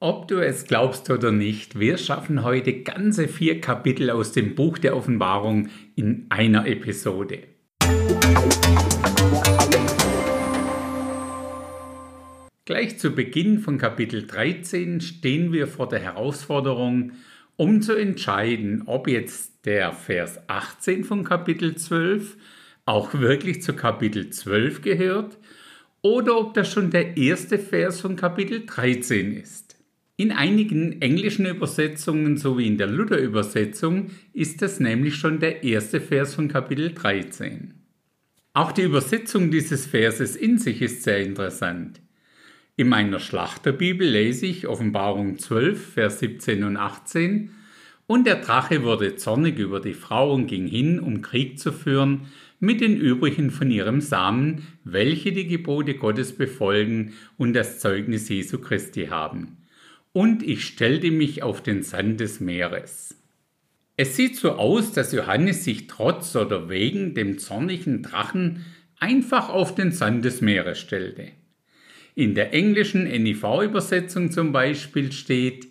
Ob du es glaubst oder nicht, wir schaffen heute ganze vier Kapitel aus dem Buch der Offenbarung in einer Episode. Gleich zu Beginn von Kapitel 13 stehen wir vor der Herausforderung, um zu entscheiden, ob jetzt der Vers 18 von Kapitel 12 auch wirklich zu Kapitel 12 gehört oder ob das schon der erste Vers von Kapitel 13 ist. In einigen englischen Übersetzungen sowie in der Luther-Übersetzung ist das nämlich schon der erste Vers von Kapitel 13. Auch die Übersetzung dieses Verses in sich ist sehr interessant. In meiner Schlachterbibel lese ich Offenbarung 12, Vers 17 und 18 und der Drache wurde zornig über die Frau und ging hin, um Krieg zu führen mit den übrigen von ihrem Samen, welche die Gebote Gottes befolgen und das Zeugnis Jesu Christi haben und ich stellte mich auf den Sand des Meeres. Es sieht so aus, dass Johannes sich trotz oder wegen dem zornigen Drachen einfach auf den Sand des Meeres stellte. In der englischen NIV-Übersetzung zum Beispiel steht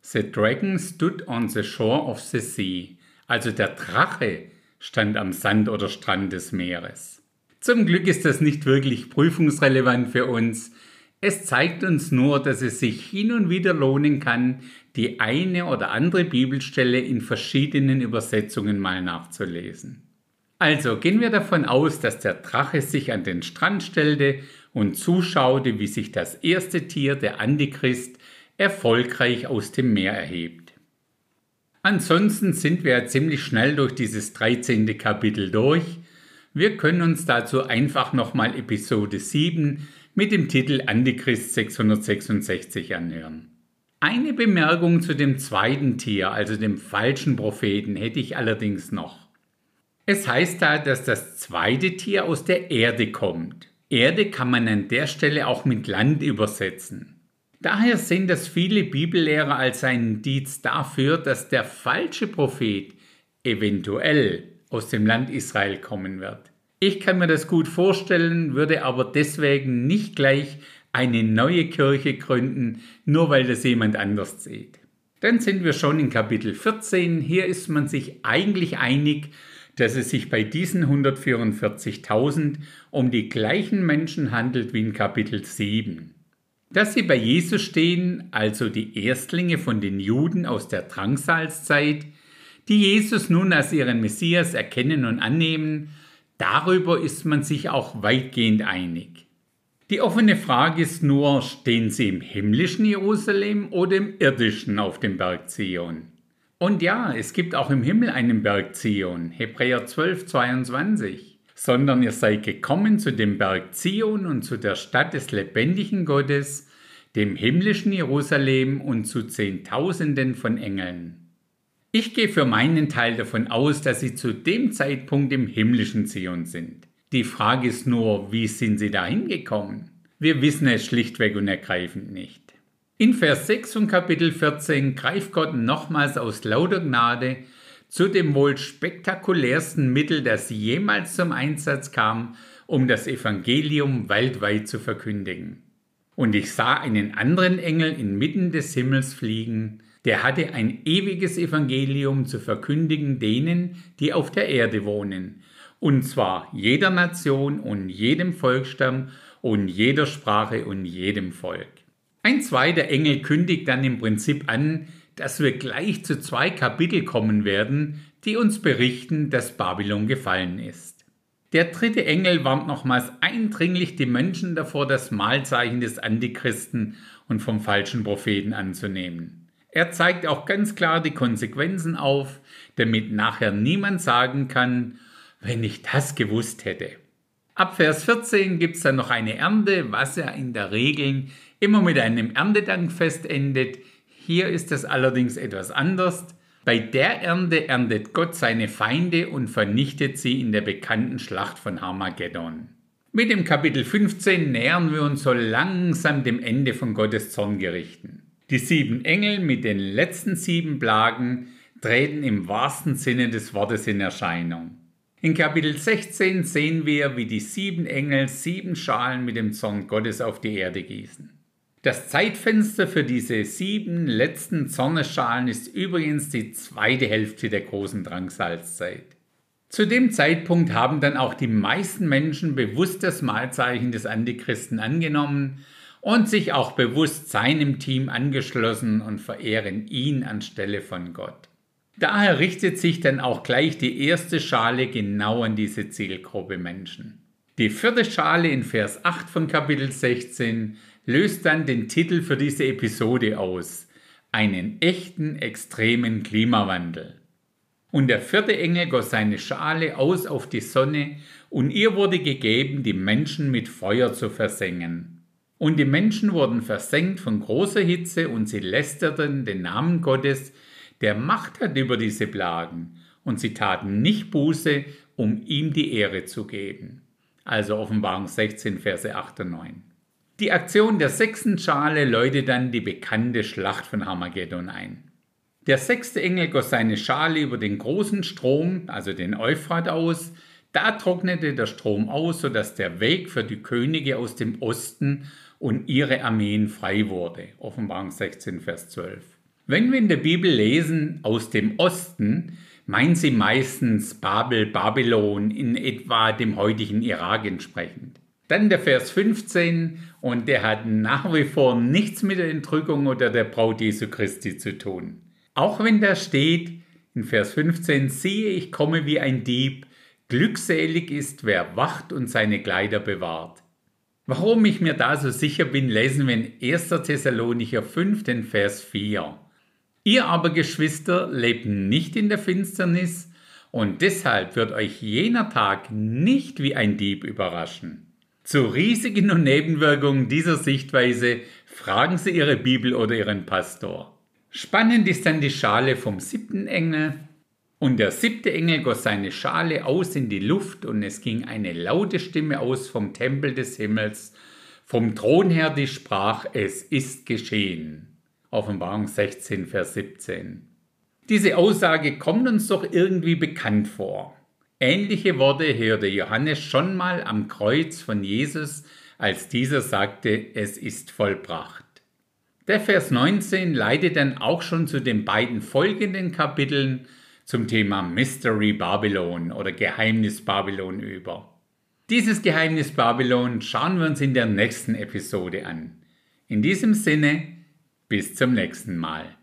The dragon stood on the shore of the sea, also der Drache stand am Sand oder Strand des Meeres. Zum Glück ist das nicht wirklich prüfungsrelevant für uns, es zeigt uns nur, dass es sich hin und wieder lohnen kann, die eine oder andere Bibelstelle in verschiedenen Übersetzungen mal nachzulesen. Also gehen wir davon aus, dass der Drache sich an den Strand stellte und zuschaute, wie sich das erste Tier, der Antichrist, erfolgreich aus dem Meer erhebt. Ansonsten sind wir ja ziemlich schnell durch dieses 13. Kapitel durch. Wir können uns dazu einfach nochmal Episode 7 mit dem Titel Antichrist 666 anhören. Eine Bemerkung zu dem zweiten Tier, also dem falschen Propheten, hätte ich allerdings noch. Es heißt da, dass das zweite Tier aus der Erde kommt. Erde kann man an der Stelle auch mit Land übersetzen. Daher sehen das viele Bibellehrer als ein Indiz dafür, dass der falsche Prophet eventuell aus dem Land Israel kommen wird. Ich kann mir das gut vorstellen, würde aber deswegen nicht gleich eine neue Kirche gründen, nur weil das jemand anders sieht. Dann sind wir schon in Kapitel 14. Hier ist man sich eigentlich einig, dass es sich bei diesen 144.000 um die gleichen Menschen handelt wie in Kapitel 7. Dass sie bei Jesus stehen, also die Erstlinge von den Juden aus der Drangsalzzeit, die Jesus nun als ihren Messias erkennen und annehmen, Darüber ist man sich auch weitgehend einig. Die offene Frage ist nur, stehen sie im himmlischen Jerusalem oder im irdischen auf dem Berg Zion? Und ja, es gibt auch im Himmel einen Berg Zion, Hebräer 12, 22. Sondern ihr seid gekommen zu dem Berg Zion und zu der Stadt des lebendigen Gottes, dem himmlischen Jerusalem und zu Zehntausenden von Engeln. Ich gehe für meinen Teil davon aus, dass sie zu dem Zeitpunkt im himmlischen Zion sind. Die Frage ist nur, wie sind sie da hingekommen? Wir wissen es schlichtweg und ergreifend nicht. In Vers 6 von Kapitel 14 greift Gott nochmals aus lauter Gnade zu dem wohl spektakulärsten Mittel, das jemals zum Einsatz kam, um das Evangelium weltweit zu verkündigen. Und ich sah einen anderen Engel inmitten des Himmels fliegen, der hatte ein ewiges Evangelium zu verkündigen denen, die auf der Erde wohnen, und zwar jeder Nation und jedem Volksstamm und jeder Sprache und jedem Volk. Ein zweiter Engel kündigt dann im Prinzip an, dass wir gleich zu zwei Kapitel kommen werden, die uns berichten, dass Babylon gefallen ist. Der dritte Engel warnt nochmals eindringlich die Menschen davor, das Mahlzeichen des Antichristen und vom falschen Propheten anzunehmen. Er zeigt auch ganz klar die Konsequenzen auf, damit nachher niemand sagen kann, wenn ich das gewusst hätte. Ab Vers 14 gibt es dann noch eine Ernte, was ja in der Regel immer mit einem Erntedankfest endet. Hier ist es allerdings etwas anders. Bei der Ernte erntet Gott seine Feinde und vernichtet sie in der bekannten Schlacht von Harmageddon. Mit dem Kapitel 15 nähern wir uns so langsam dem Ende von Gottes Zorngerichten. Die sieben Engel mit den letzten sieben Plagen treten im wahrsten Sinne des Wortes in Erscheinung. In Kapitel 16 sehen wir, wie die sieben Engel sieben Schalen mit dem Zorn Gottes auf die Erde gießen. Das Zeitfenster für diese sieben letzten Zornesschalen ist übrigens die zweite Hälfte der großen Drangsalzzeit. Zu dem Zeitpunkt haben dann auch die meisten Menschen bewusst das Mahlzeichen des Antichristen angenommen und sich auch bewusst seinem Team angeschlossen und verehren ihn anstelle von Gott. Daher richtet sich dann auch gleich die erste Schale genau an diese Zielgruppe Menschen. Die vierte Schale in Vers 8 von Kapitel 16 löst dann den Titel für diese Episode aus, einen echten extremen Klimawandel. Und der vierte Engel goss seine Schale aus auf die Sonne, und ihr wurde gegeben, die Menschen mit Feuer zu versengen. Und die Menschen wurden versenkt von großer Hitze und sie lästerten den Namen Gottes, der Macht hat über diese Plagen, und sie taten nicht Buße, um ihm die Ehre zu geben. Also Offenbarung 16, Verse 8 und 9. Die Aktion der sechsten Schale läutet dann die bekannte Schlacht von Harmageddon ein. Der sechste Engel goss seine Schale über den großen Strom, also den Euphrat, aus. Da trocknete der Strom aus, sodass der Weg für die Könige aus dem Osten und ihre Armeen frei wurde. Offenbarung 16, Vers 12. Wenn wir in der Bibel lesen aus dem Osten, meinen sie meistens Babel, Babylon in etwa dem heutigen Irak entsprechend. Dann der Vers 15 und der hat nach wie vor nichts mit der Entrückung oder der Braut Jesu Christi zu tun. Auch wenn da steht in Vers 15, siehe, ich komme wie ein Dieb, glückselig ist, wer wacht und seine Kleider bewahrt. Warum ich mir da so sicher bin, lesen wir in 1. Thessalonicher 5, den Vers 4. Ihr aber, Geschwister, lebt nicht in der Finsternis, und deshalb wird euch jener Tag nicht wie ein Dieb überraschen. Zu Risiken und Nebenwirkungen dieser Sichtweise fragen Sie Ihre Bibel oder Ihren Pastor. Spannend ist dann die Schale vom siebten Engel, und der siebte Engel goss seine Schale aus in die Luft, und es ging eine laute Stimme aus vom Tempel des Himmels, vom Thron her, die sprach, es ist geschehen. Offenbarung 16, Vers 17. Diese Aussage kommt uns doch irgendwie bekannt vor. Ähnliche Worte hörte Johannes schon mal am Kreuz von Jesus, als dieser sagte, es ist vollbracht. Der Vers 19 leitet dann auch schon zu den beiden folgenden Kapiteln zum Thema Mystery Babylon oder Geheimnis Babylon über. Dieses Geheimnis Babylon schauen wir uns in der nächsten Episode an. In diesem Sinne, bis zum nächsten Mal.